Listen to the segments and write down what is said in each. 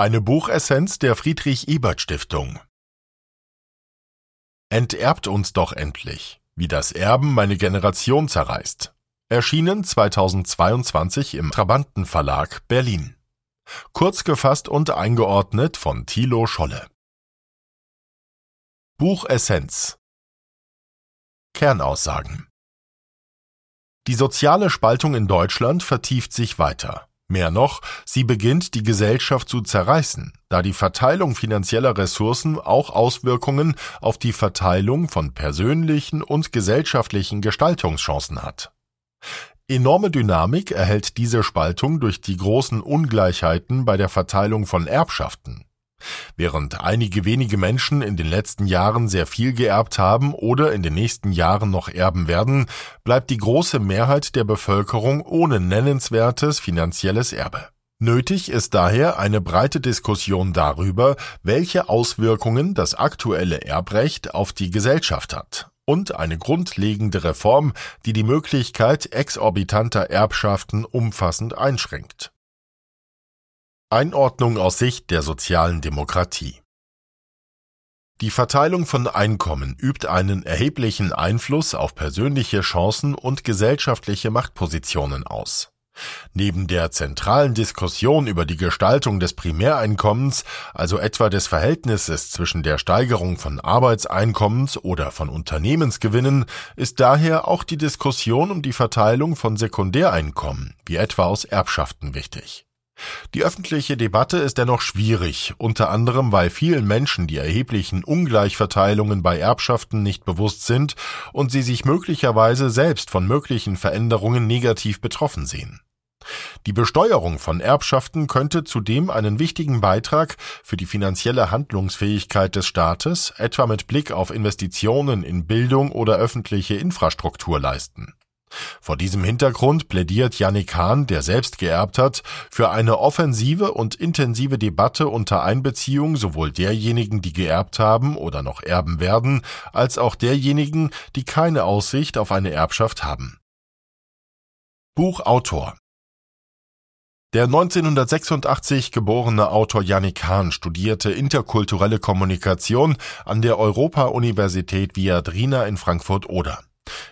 Eine Buchessenz der Friedrich Ebert Stiftung. Enterbt uns doch endlich, wie das Erben meine Generation zerreißt. Erschienen 2022 im Trabanten Verlag Berlin. Kurz gefasst und eingeordnet von Thilo Scholle. Buchessenz Kernaussagen Die soziale Spaltung in Deutschland vertieft sich weiter. Mehr noch, sie beginnt die Gesellschaft zu zerreißen, da die Verteilung finanzieller Ressourcen auch Auswirkungen auf die Verteilung von persönlichen und gesellschaftlichen Gestaltungschancen hat. Enorme Dynamik erhält diese Spaltung durch die großen Ungleichheiten bei der Verteilung von Erbschaften. Während einige wenige Menschen in den letzten Jahren sehr viel geerbt haben oder in den nächsten Jahren noch erben werden, bleibt die große Mehrheit der Bevölkerung ohne nennenswertes finanzielles Erbe. Nötig ist daher eine breite Diskussion darüber, welche Auswirkungen das aktuelle Erbrecht auf die Gesellschaft hat und eine grundlegende Reform, die die Möglichkeit exorbitanter Erbschaften umfassend einschränkt. Einordnung aus Sicht der sozialen Demokratie Die Verteilung von Einkommen übt einen erheblichen Einfluss auf persönliche Chancen und gesellschaftliche Machtpositionen aus. Neben der zentralen Diskussion über die Gestaltung des Primäreinkommens, also etwa des Verhältnisses zwischen der Steigerung von Arbeitseinkommens oder von Unternehmensgewinnen, ist daher auch die Diskussion um die Verteilung von Sekundäreinkommen, wie etwa aus Erbschaften wichtig. Die öffentliche Debatte ist dennoch schwierig, unter anderem weil vielen Menschen die erheblichen Ungleichverteilungen bei Erbschaften nicht bewusst sind und sie sich möglicherweise selbst von möglichen Veränderungen negativ betroffen sehen. Die Besteuerung von Erbschaften könnte zudem einen wichtigen Beitrag für die finanzielle Handlungsfähigkeit des Staates, etwa mit Blick auf Investitionen in Bildung oder öffentliche Infrastruktur leisten. Vor diesem Hintergrund plädiert Yannick Hahn, der selbst geerbt hat, für eine offensive und intensive Debatte unter Einbeziehung sowohl derjenigen, die geerbt haben oder noch erben werden, als auch derjenigen, die keine Aussicht auf eine Erbschaft haben. Buchautor der 1986 geborene Autor Yannick Hahn studierte interkulturelle Kommunikation an der Europa-Universität Viadrina in Frankfurt-Oder.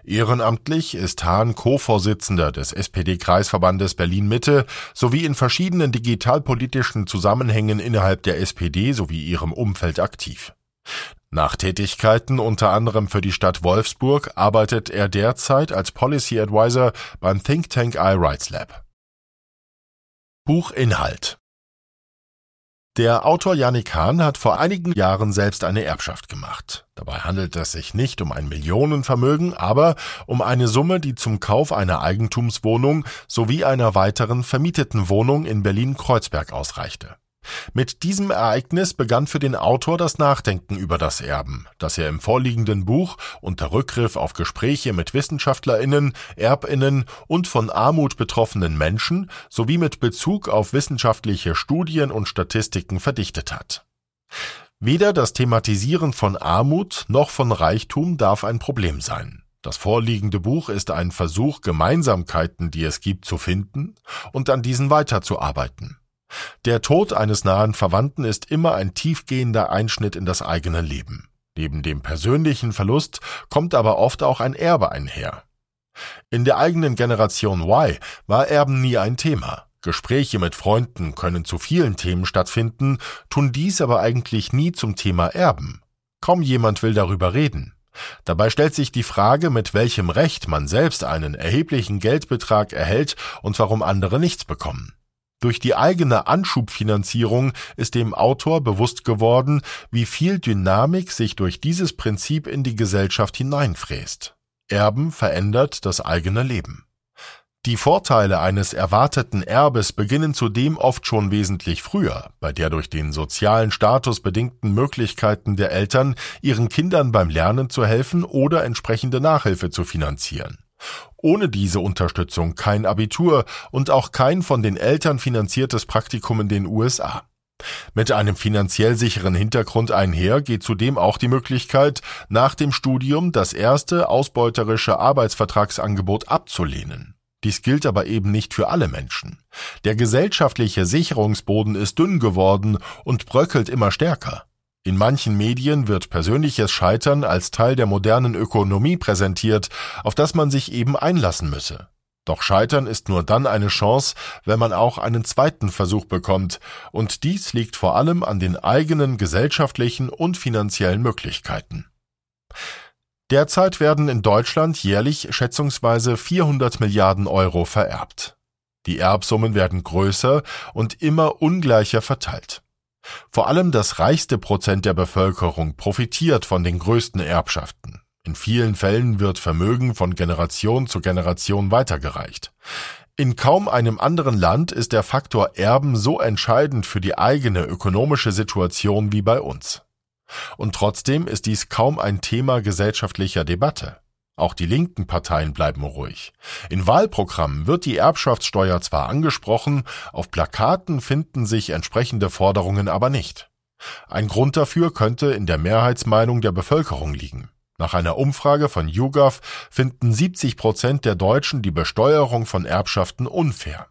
Ehrenamtlich ist Hahn Co-Vorsitzender des SPD-Kreisverbandes Berlin-Mitte sowie in verschiedenen digitalpolitischen Zusammenhängen innerhalb der SPD sowie ihrem Umfeld aktiv. Nach Tätigkeiten unter anderem für die Stadt Wolfsburg arbeitet er derzeit als Policy Advisor beim Think Tank iRights Lab. Buchinhalt der Autor Yannick Hahn hat vor einigen Jahren selbst eine Erbschaft gemacht. Dabei handelt es sich nicht um ein Millionenvermögen, aber um eine Summe, die zum Kauf einer Eigentumswohnung sowie einer weiteren vermieteten Wohnung in Berlin-Kreuzberg ausreichte. Mit diesem Ereignis begann für den Autor das Nachdenken über das Erben, das er im vorliegenden Buch unter Rückgriff auf Gespräche mit Wissenschaftlerinnen, Erbinnen und von Armut betroffenen Menschen sowie mit Bezug auf wissenschaftliche Studien und Statistiken verdichtet hat. Weder das Thematisieren von Armut noch von Reichtum darf ein Problem sein. Das vorliegende Buch ist ein Versuch, Gemeinsamkeiten, die es gibt, zu finden und an diesen weiterzuarbeiten. Der Tod eines nahen Verwandten ist immer ein tiefgehender Einschnitt in das eigene Leben. Neben dem persönlichen Verlust kommt aber oft auch ein Erbe einher. In der eigenen Generation Y war Erben nie ein Thema. Gespräche mit Freunden können zu vielen Themen stattfinden, tun dies aber eigentlich nie zum Thema Erben. Kaum jemand will darüber reden. Dabei stellt sich die Frage, mit welchem Recht man selbst einen erheblichen Geldbetrag erhält und warum andere nichts bekommen. Durch die eigene Anschubfinanzierung ist dem Autor bewusst geworden, wie viel Dynamik sich durch dieses Prinzip in die Gesellschaft hineinfräst. Erben verändert das eigene Leben. Die Vorteile eines erwarteten Erbes beginnen zudem oft schon wesentlich früher, bei der durch den sozialen Status bedingten Möglichkeiten der Eltern, ihren Kindern beim Lernen zu helfen oder entsprechende Nachhilfe zu finanzieren. Ohne diese Unterstützung kein Abitur und auch kein von den Eltern finanziertes Praktikum in den USA. Mit einem finanziell sicheren Hintergrund einher geht zudem auch die Möglichkeit, nach dem Studium das erste ausbeuterische Arbeitsvertragsangebot abzulehnen. Dies gilt aber eben nicht für alle Menschen. Der gesellschaftliche Sicherungsboden ist dünn geworden und bröckelt immer stärker. In manchen Medien wird persönliches Scheitern als Teil der modernen Ökonomie präsentiert, auf das man sich eben einlassen müsse. Doch Scheitern ist nur dann eine Chance, wenn man auch einen zweiten Versuch bekommt, und dies liegt vor allem an den eigenen gesellschaftlichen und finanziellen Möglichkeiten. Derzeit werden in Deutschland jährlich schätzungsweise 400 Milliarden Euro vererbt. Die Erbsummen werden größer und immer ungleicher verteilt. Vor allem das reichste Prozent der Bevölkerung profitiert von den größten Erbschaften. In vielen Fällen wird Vermögen von Generation zu Generation weitergereicht. In kaum einem anderen Land ist der Faktor Erben so entscheidend für die eigene ökonomische Situation wie bei uns. Und trotzdem ist dies kaum ein Thema gesellschaftlicher Debatte. Auch die linken Parteien bleiben ruhig. In Wahlprogrammen wird die Erbschaftssteuer zwar angesprochen, auf Plakaten finden sich entsprechende Forderungen aber nicht. Ein Grund dafür könnte in der Mehrheitsmeinung der Bevölkerung liegen. Nach einer Umfrage von YouGov finden 70 Prozent der Deutschen die Besteuerung von Erbschaften unfair.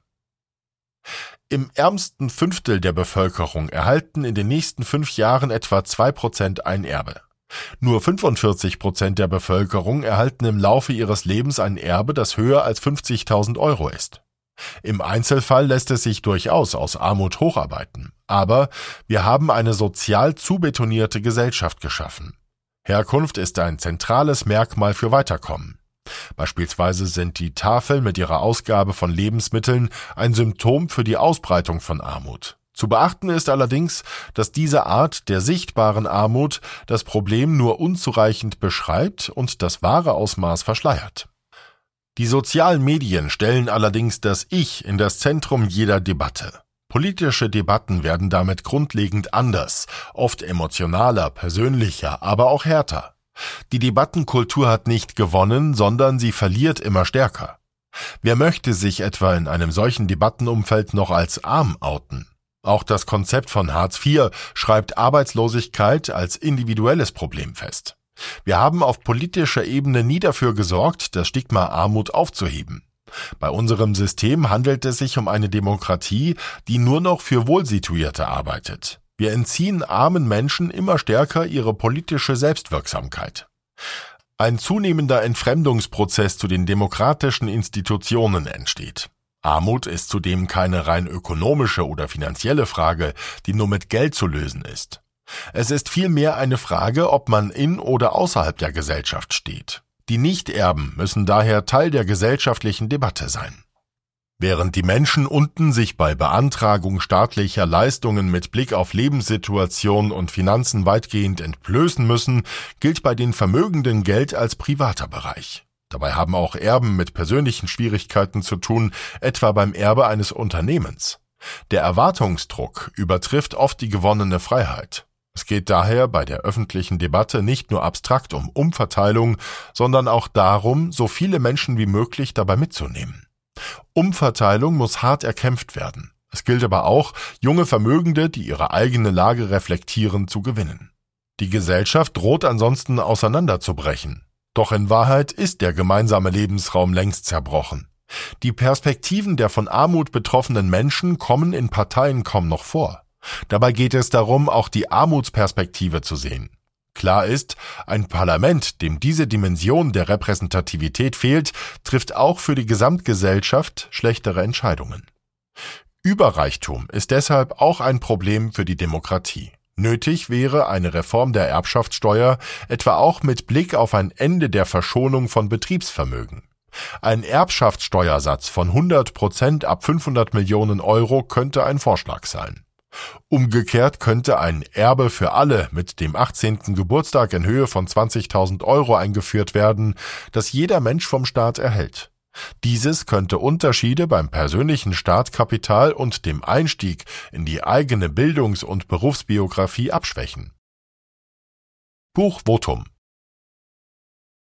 Im ärmsten Fünftel der Bevölkerung erhalten in den nächsten fünf Jahren etwa zwei Prozent ein Erbe. Nur 45 Prozent der Bevölkerung erhalten im Laufe ihres Lebens ein Erbe, das höher als 50.000 Euro ist. Im Einzelfall lässt es sich durchaus aus Armut hocharbeiten. Aber wir haben eine sozial zubetonierte Gesellschaft geschaffen. Herkunft ist ein zentrales Merkmal für Weiterkommen. Beispielsweise sind die Tafeln mit ihrer Ausgabe von Lebensmitteln ein Symptom für die Ausbreitung von Armut. Zu beachten ist allerdings, dass diese Art der sichtbaren Armut das Problem nur unzureichend beschreibt und das wahre Ausmaß verschleiert. Die sozialen Medien stellen allerdings das Ich in das Zentrum jeder Debatte. Politische Debatten werden damit grundlegend anders, oft emotionaler, persönlicher, aber auch härter. Die Debattenkultur hat nicht gewonnen, sondern sie verliert immer stärker. Wer möchte sich etwa in einem solchen Debattenumfeld noch als arm outen? Auch das Konzept von Hartz IV schreibt Arbeitslosigkeit als individuelles Problem fest. Wir haben auf politischer Ebene nie dafür gesorgt, das Stigma Armut aufzuheben. Bei unserem System handelt es sich um eine Demokratie, die nur noch für Wohlsituierte arbeitet. Wir entziehen armen Menschen immer stärker ihre politische Selbstwirksamkeit. Ein zunehmender Entfremdungsprozess zu den demokratischen Institutionen entsteht. Armut ist zudem keine rein ökonomische oder finanzielle Frage, die nur mit Geld zu lösen ist. Es ist vielmehr eine Frage, ob man in oder außerhalb der Gesellschaft steht. Die Nichterben müssen daher Teil der gesellschaftlichen Debatte sein. Während die Menschen unten sich bei Beantragung staatlicher Leistungen mit Blick auf Lebenssituation und Finanzen weitgehend entblößen müssen, gilt bei den Vermögenden Geld als privater Bereich. Dabei haben auch Erben mit persönlichen Schwierigkeiten zu tun, etwa beim Erbe eines Unternehmens. Der Erwartungsdruck übertrifft oft die gewonnene Freiheit. Es geht daher bei der öffentlichen Debatte nicht nur abstrakt um Umverteilung, sondern auch darum, so viele Menschen wie möglich dabei mitzunehmen. Umverteilung muss hart erkämpft werden. Es gilt aber auch, junge Vermögende, die ihre eigene Lage reflektieren, zu gewinnen. Die Gesellschaft droht ansonsten auseinanderzubrechen. Doch in Wahrheit ist der gemeinsame Lebensraum längst zerbrochen. Die Perspektiven der von Armut betroffenen Menschen kommen in Parteien kaum noch vor. Dabei geht es darum, auch die Armutsperspektive zu sehen. Klar ist, ein Parlament, dem diese Dimension der Repräsentativität fehlt, trifft auch für die Gesamtgesellschaft schlechtere Entscheidungen. Überreichtum ist deshalb auch ein Problem für die Demokratie. Nötig wäre eine Reform der Erbschaftssteuer, etwa auch mit Blick auf ein Ende der Verschonung von Betriebsvermögen. Ein Erbschaftssteuersatz von 100 Prozent ab 500 Millionen Euro könnte ein Vorschlag sein. Umgekehrt könnte ein Erbe für alle mit dem 18. Geburtstag in Höhe von 20.000 Euro eingeführt werden, das jeder Mensch vom Staat erhält. Dieses könnte Unterschiede beim persönlichen Startkapital und dem Einstieg in die eigene Bildungs- und Berufsbiografie abschwächen. Buch Votum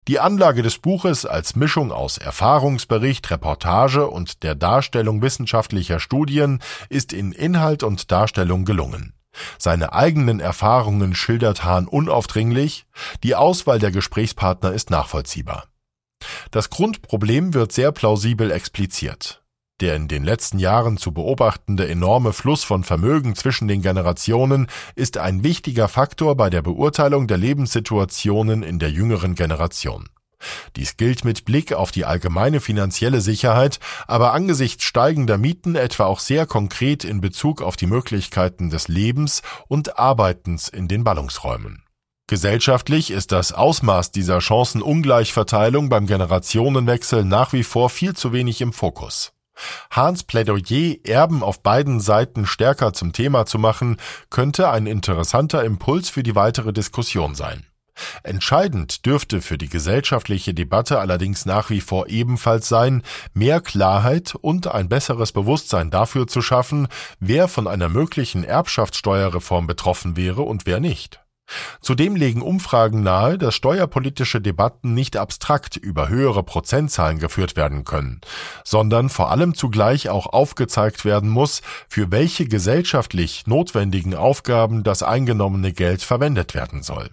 die Anlage des Buches als Mischung aus Erfahrungsbericht, Reportage und der Darstellung wissenschaftlicher Studien ist in Inhalt und Darstellung gelungen. Seine eigenen Erfahrungen schildert Hahn unaufdringlich, die Auswahl der Gesprächspartner ist nachvollziehbar. Das Grundproblem wird sehr plausibel expliziert. Der in den letzten Jahren zu beobachtende enorme Fluss von Vermögen zwischen den Generationen ist ein wichtiger Faktor bei der Beurteilung der Lebenssituationen in der jüngeren Generation. Dies gilt mit Blick auf die allgemeine finanzielle Sicherheit, aber angesichts steigender Mieten etwa auch sehr konkret in Bezug auf die Möglichkeiten des Lebens und Arbeitens in den Ballungsräumen. Gesellschaftlich ist das Ausmaß dieser Chancenungleichverteilung beim Generationenwechsel nach wie vor viel zu wenig im Fokus. Hahns Plädoyer, Erben auf beiden Seiten stärker zum Thema zu machen, könnte ein interessanter Impuls für die weitere Diskussion sein. Entscheidend dürfte für die gesellschaftliche Debatte allerdings nach wie vor ebenfalls sein, mehr Klarheit und ein besseres Bewusstsein dafür zu schaffen, wer von einer möglichen Erbschaftssteuerreform betroffen wäre und wer nicht. Zudem legen Umfragen nahe, dass steuerpolitische Debatten nicht abstrakt über höhere Prozentzahlen geführt werden können, sondern vor allem zugleich auch aufgezeigt werden muss, für welche gesellschaftlich notwendigen Aufgaben das eingenommene Geld verwendet werden soll.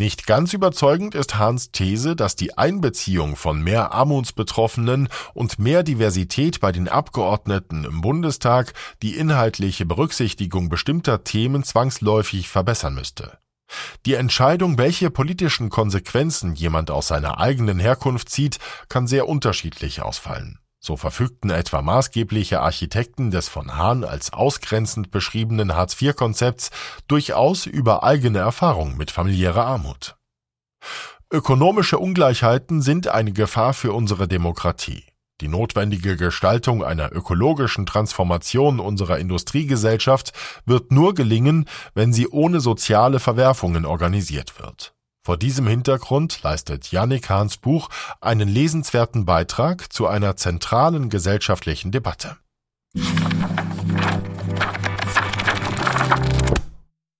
Nicht ganz überzeugend ist Hahns These, dass die Einbeziehung von mehr Armutsbetroffenen und mehr Diversität bei den Abgeordneten im Bundestag die inhaltliche Berücksichtigung bestimmter Themen zwangsläufig verbessern müsste. Die Entscheidung, welche politischen Konsequenzen jemand aus seiner eigenen Herkunft zieht, kann sehr unterschiedlich ausfallen. So verfügten etwa maßgebliche Architekten des von Hahn als ausgrenzend beschriebenen Hartz-IV-Konzepts durchaus über eigene Erfahrung mit familiärer Armut. Ökonomische Ungleichheiten sind eine Gefahr für unsere Demokratie. Die notwendige Gestaltung einer ökologischen Transformation unserer Industriegesellschaft wird nur gelingen, wenn sie ohne soziale Verwerfungen organisiert wird. Vor diesem Hintergrund leistet Yannick Hahns Buch einen lesenswerten Beitrag zu einer zentralen gesellschaftlichen Debatte.